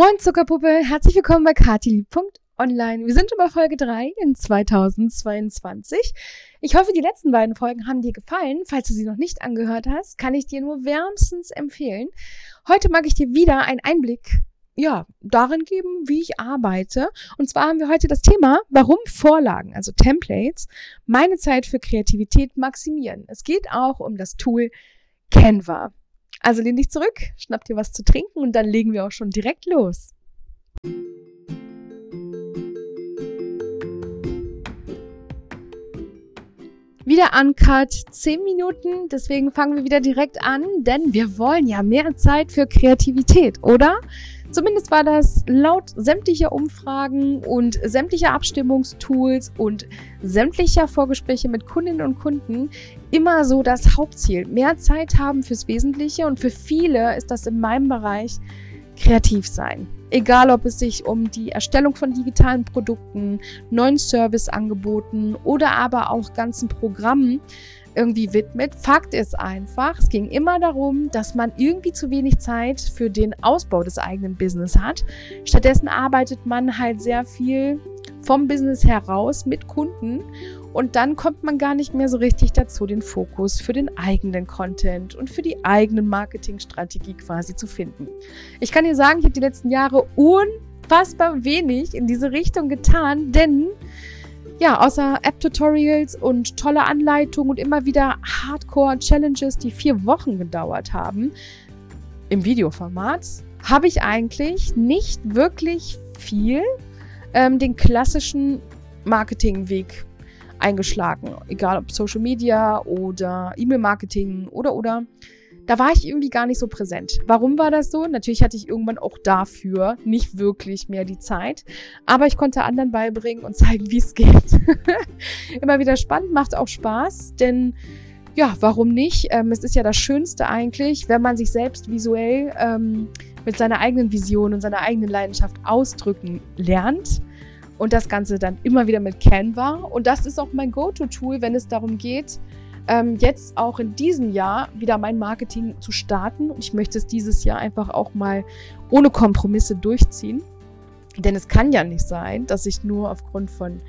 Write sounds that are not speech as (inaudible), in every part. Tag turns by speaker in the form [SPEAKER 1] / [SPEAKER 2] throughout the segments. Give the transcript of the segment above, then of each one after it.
[SPEAKER 1] Moin Zuckerpuppe, herzlich willkommen bei katili.online. Wir sind schon bei Folge 3 in 2022. Ich hoffe, die letzten beiden Folgen haben dir gefallen. Falls du sie noch nicht angehört hast, kann ich dir nur wärmstens empfehlen. Heute mag ich dir wieder einen Einblick ja, darin geben, wie ich arbeite. Und zwar haben wir heute das Thema, warum Vorlagen, also Templates, meine Zeit für Kreativität maximieren. Es geht auch um das Tool Canva. Also lehn dich zurück, schnapp dir was zu trinken und dann legen wir auch schon direkt los. Wieder uncut, 10 Minuten, deswegen fangen wir wieder direkt an, denn wir wollen ja mehr Zeit für Kreativität, oder? Zumindest war das laut sämtlicher Umfragen und sämtlicher Abstimmungstools und sämtlicher Vorgespräche mit Kundinnen und Kunden immer so das Hauptziel. Mehr Zeit haben fürs Wesentliche und für viele ist das in meinem Bereich kreativ sein. Egal, ob es sich um die Erstellung von digitalen Produkten, neuen Serviceangeboten oder aber auch ganzen Programmen irgendwie widmet. Fakt ist einfach, es ging immer darum, dass man irgendwie zu wenig Zeit für den Ausbau des eigenen Business hat. Stattdessen arbeitet man halt sehr viel vom Business heraus mit Kunden und dann kommt man gar nicht mehr so richtig dazu, den Fokus für den eigenen Content und für die eigene Marketingstrategie quasi zu finden. Ich kann dir sagen, ich habe die letzten Jahre unfassbar wenig in diese Richtung getan, denn ja, außer App-Tutorials und tolle Anleitungen und immer wieder Hardcore-Challenges, die vier Wochen gedauert haben, im Videoformat, habe ich eigentlich nicht wirklich viel ähm, den klassischen Marketingweg eingeschlagen. Egal ob Social Media oder E-Mail-Marketing oder oder da war ich irgendwie gar nicht so präsent. Warum war das so? Natürlich hatte ich irgendwann auch dafür nicht wirklich mehr die Zeit, aber ich konnte anderen beibringen und (laughs) zeigen, wie es geht. (laughs) Immer wieder spannend, macht auch Spaß, denn ja, warum nicht? Ähm, es ist ja das Schönste eigentlich, wenn man sich selbst visuell ähm, mit seiner eigenen Vision und seiner eigenen Leidenschaft ausdrücken lernt. Und das Ganze dann immer wieder mit Canva. Und das ist auch mein Go-To-Tool, wenn es darum geht, ähm, jetzt auch in diesem Jahr wieder mein Marketing zu starten. Und ich möchte es dieses Jahr einfach auch mal ohne Kompromisse durchziehen. Denn es kann ja nicht sein, dass ich nur aufgrund von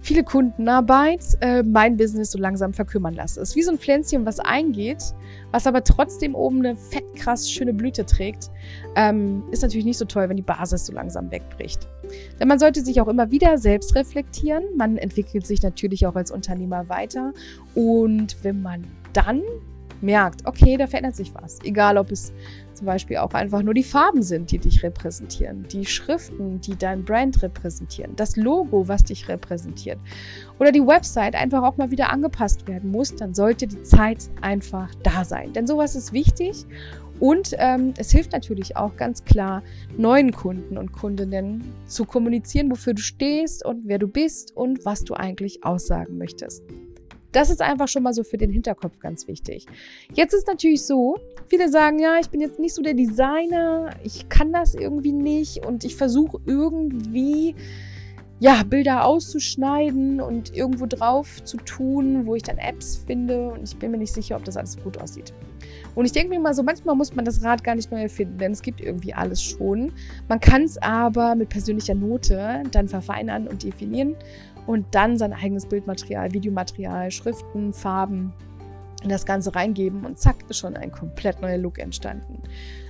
[SPEAKER 1] viele Kundenarbeit äh, mein Business so langsam verkümmern lasse. Es ist wie so ein Pflänzchen, was eingeht, was aber trotzdem oben eine fett krass schöne Blüte trägt. Ähm, ist natürlich nicht so toll, wenn die Basis so langsam wegbricht. Denn man sollte sich auch immer wieder selbst reflektieren. Man entwickelt sich natürlich auch als Unternehmer weiter. Und wenn man dann merkt, okay, da verändert sich was. Egal, ob es zum Beispiel auch einfach nur die Farben sind, die dich repräsentieren, die Schriften, die dein Brand repräsentieren, das Logo, was dich repräsentiert oder die Website einfach auch mal wieder angepasst werden muss, dann sollte die Zeit einfach da sein. Denn sowas ist wichtig und ähm, es hilft natürlich auch ganz klar, neuen Kunden und Kundinnen zu kommunizieren, wofür du stehst und wer du bist und was du eigentlich aussagen möchtest. Das ist einfach schon mal so für den Hinterkopf ganz wichtig. Jetzt ist natürlich so, viele sagen, ja, ich bin jetzt nicht so der Designer, ich kann das irgendwie nicht und ich versuche irgendwie ja, Bilder auszuschneiden und irgendwo drauf zu tun, wo ich dann Apps finde und ich bin mir nicht sicher, ob das alles gut aussieht. Und ich denke mir mal so, manchmal muss man das Rad gar nicht neu erfinden, denn es gibt irgendwie alles schon. Man kann es aber mit persönlicher Note dann verfeinern und definieren und dann sein eigenes Bildmaterial, Videomaterial, Schriften, Farben in das Ganze reingeben und zack, ist schon ein komplett neuer Look entstanden.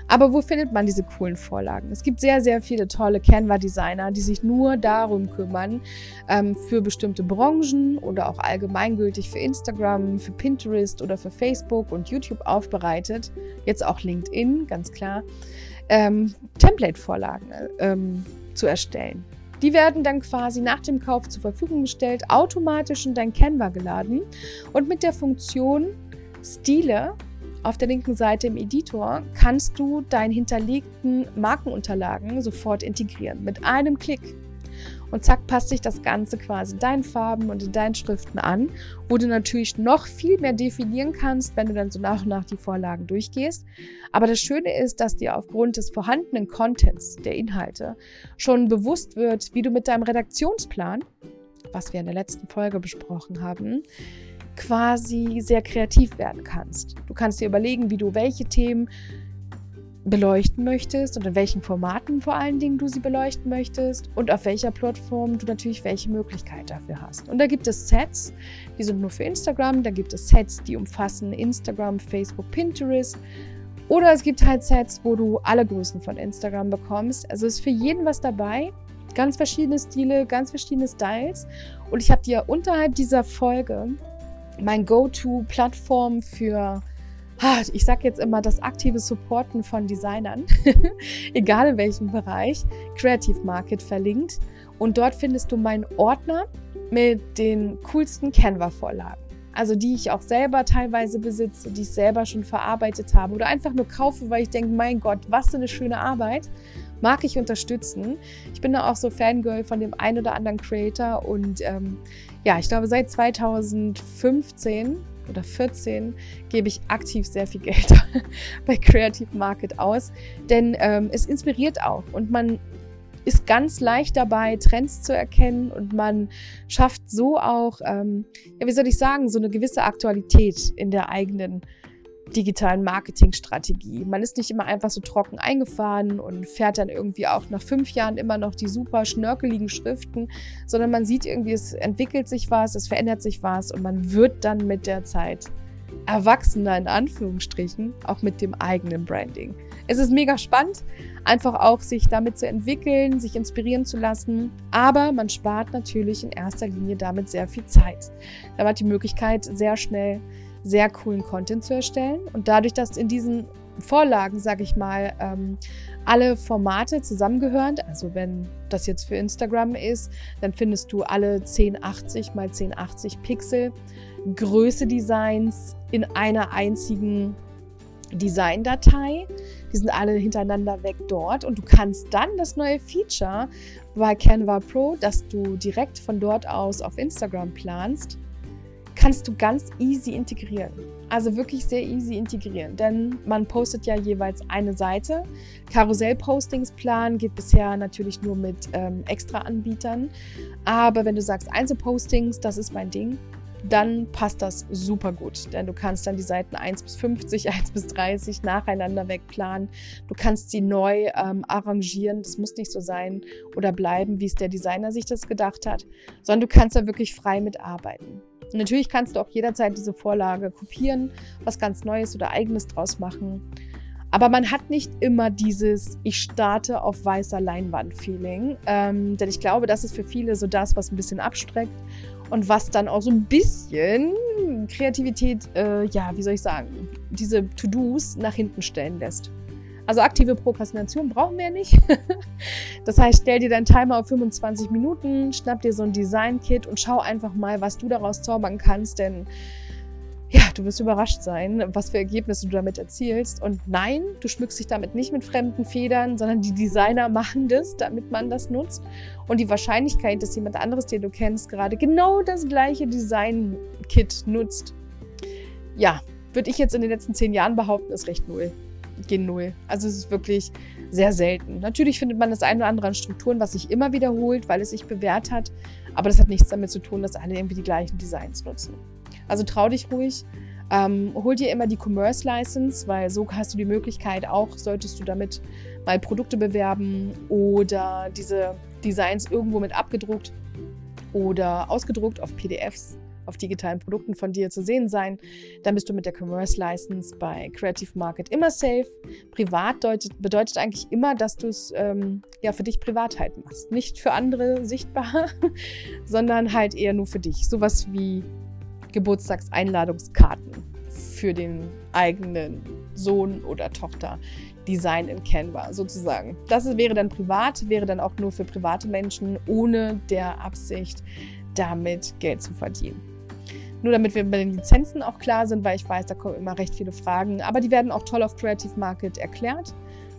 [SPEAKER 1] Aber wo findet man diese coolen Vorlagen? Es gibt sehr, sehr viele tolle Canva-Designer, die sich nur darum kümmern, ähm, für bestimmte Branchen oder auch allgemeingültig für Instagram, für Pinterest oder für Facebook und YouTube aufbereitet, jetzt auch LinkedIn, ganz klar, ähm, Template-Vorlagen ähm, zu erstellen. Die werden dann quasi nach dem Kauf zur Verfügung gestellt, automatisch in dein Canva geladen und mit der Funktion Stile auf der linken Seite im Editor kannst du deine hinterlegten Markenunterlagen sofort integrieren mit einem Klick. Und zack, passt sich das Ganze quasi deinen Farben und in deinen Schriften an, wo du natürlich noch viel mehr definieren kannst, wenn du dann so nach und nach die Vorlagen durchgehst. Aber das Schöne ist, dass dir aufgrund des vorhandenen Contents, der Inhalte, schon bewusst wird, wie du mit deinem Redaktionsplan, was wir in der letzten Folge besprochen haben, quasi sehr kreativ werden kannst. Du kannst dir überlegen, wie du welche Themen beleuchten möchtest und in welchen Formaten vor allen Dingen du sie beleuchten möchtest und auf welcher Plattform du natürlich welche Möglichkeit dafür hast. Und da gibt es Sets, die sind nur für Instagram, da gibt es Sets, die umfassen Instagram, Facebook, Pinterest. Oder es gibt halt Sets, wo du alle Größen von Instagram bekommst. Also ist für jeden was dabei. Ganz verschiedene Stile, ganz verschiedene Styles. Und ich habe dir unterhalb dieser Folge mein Go-To-Plattform für ich sage jetzt immer das aktive Supporten von Designern, (laughs) egal in welchem Bereich, Creative Market verlinkt. Und dort findest du meinen Ordner mit den coolsten Canva-Vorlagen. Also die ich auch selber teilweise besitze, die ich selber schon verarbeitet habe oder einfach nur kaufe, weil ich denke, mein Gott, was für eine schöne Arbeit. Mag ich unterstützen. Ich bin da auch so Fangirl von dem einen oder anderen Creator und ähm, ja, ich glaube seit 2015 oder 14 gebe ich aktiv sehr viel Geld (laughs) bei Creative Market aus, denn ähm, es inspiriert auch und man ist ganz leicht dabei, Trends zu erkennen und man schafft so auch, ähm, ja, wie soll ich sagen, so eine gewisse Aktualität in der eigenen digitalen Marketingstrategie. Man ist nicht immer einfach so trocken eingefahren und fährt dann irgendwie auch nach fünf Jahren immer noch die super schnörkeligen Schriften, sondern man sieht irgendwie, es entwickelt sich was, es verändert sich was und man wird dann mit der Zeit erwachsener in Anführungsstrichen, auch mit dem eigenen Branding. Es ist mega spannend, einfach auch sich damit zu entwickeln, sich inspirieren zu lassen, aber man spart natürlich in erster Linie damit sehr viel Zeit. Da hat die Möglichkeit, sehr schnell sehr coolen Content zu erstellen. Und dadurch, dass in diesen Vorlagen, sage ich mal, ähm, alle Formate zusammengehören. Also wenn das jetzt für Instagram ist, dann findest du alle 1080 mal 1080 Pixel Größe Designs in einer einzigen Designdatei. Die sind alle hintereinander weg dort und du kannst dann das neue Feature bei Canva Pro, dass du direkt von dort aus auf Instagram planst, kannst du ganz easy integrieren. Also wirklich sehr easy integrieren, denn man postet ja jeweils eine Seite. Karussell-Postings planen geht bisher natürlich nur mit ähm, Extra-Anbietern. Aber wenn du sagst Einzelpostings, das ist mein Ding, dann passt das super gut, denn du kannst dann die Seiten 1 bis 50, 1 (laughs) bis 30 nacheinander wegplanen. Du kannst sie neu ähm, arrangieren. Das muss nicht so sein oder bleiben, wie es der Designer sich das gedacht hat, sondern du kannst da wirklich frei mitarbeiten. Und natürlich kannst du auch jederzeit diese Vorlage kopieren, was ganz Neues oder Eigenes draus machen. Aber man hat nicht immer dieses Ich starte auf weißer Leinwand-Feeling. Ähm, denn ich glaube, das ist für viele so das, was ein bisschen abstreckt und was dann auch so ein bisschen Kreativität, äh, ja, wie soll ich sagen, diese To-Dos nach hinten stellen lässt. Also aktive Prokrastination brauchen wir ja nicht. (laughs) das heißt, stell dir deinen Timer auf 25 Minuten, schnapp dir so ein Design-Kit und schau einfach mal, was du daraus zaubern kannst, denn ja, du wirst überrascht sein, was für Ergebnisse du damit erzielst. Und nein, du schmückst dich damit nicht mit fremden Federn, sondern die Designer machen das, damit man das nutzt. Und die Wahrscheinlichkeit, dass jemand anderes, den du kennst, gerade genau das gleiche Design-Kit nutzt, ja, würde ich jetzt in den letzten zehn Jahren behaupten, ist recht null gen Null. Also es ist wirklich sehr selten. Natürlich findet man das eine oder andere an Strukturen, was sich immer wiederholt, weil es sich bewährt hat. Aber das hat nichts damit zu tun, dass alle irgendwie die gleichen Designs nutzen. Also trau dich ruhig. Ähm, hol dir immer die Commerce License, weil so hast du die Möglichkeit auch, solltest du damit mal Produkte bewerben oder diese Designs irgendwo mit abgedruckt oder ausgedruckt auf PDFs auf digitalen Produkten von dir zu sehen sein. Dann bist du mit der Commerce License bei Creative Market immer safe. Privat deutet, bedeutet eigentlich immer, dass du es ähm, ja für dich privat halt machst. Nicht für andere sichtbar, (laughs) sondern halt eher nur für dich. Sowas wie Geburtstagseinladungskarten für den eigenen Sohn oder Tochter. Design in Canva sozusagen. Das wäre dann privat, wäre dann auch nur für private Menschen ohne der Absicht, damit Geld zu verdienen. Nur damit wir bei den Lizenzen auch klar sind, weil ich weiß, da kommen immer recht viele Fragen. Aber die werden auch toll auf Creative Market erklärt.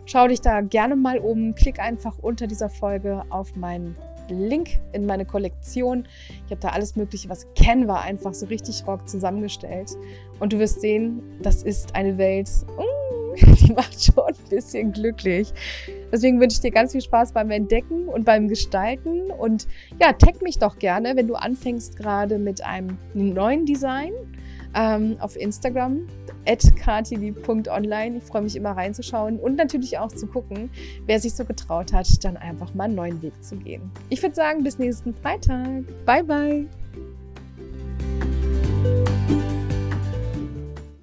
[SPEAKER 1] Schau dich da gerne mal um. Klick einfach unter dieser Folge auf meinen Link in meine Kollektion. Ich habe da alles Mögliche, was Canva einfach so richtig rock zusammengestellt. Und du wirst sehen, das ist eine Welt. Mm, (laughs) die macht schon ein bisschen glücklich. Deswegen wünsche ich dir ganz viel Spaß beim Entdecken und beim Gestalten. Und ja, tag mich doch gerne, wenn du anfängst gerade mit einem neuen Design. ähm, auf Instagram katili.online. Ich freue mich immer reinzuschauen und natürlich auch zu gucken, wer sich so getraut hat, dann einfach mal einen neuen Weg zu gehen. Ich würde sagen, bis nächsten Freitag. Bye, bye.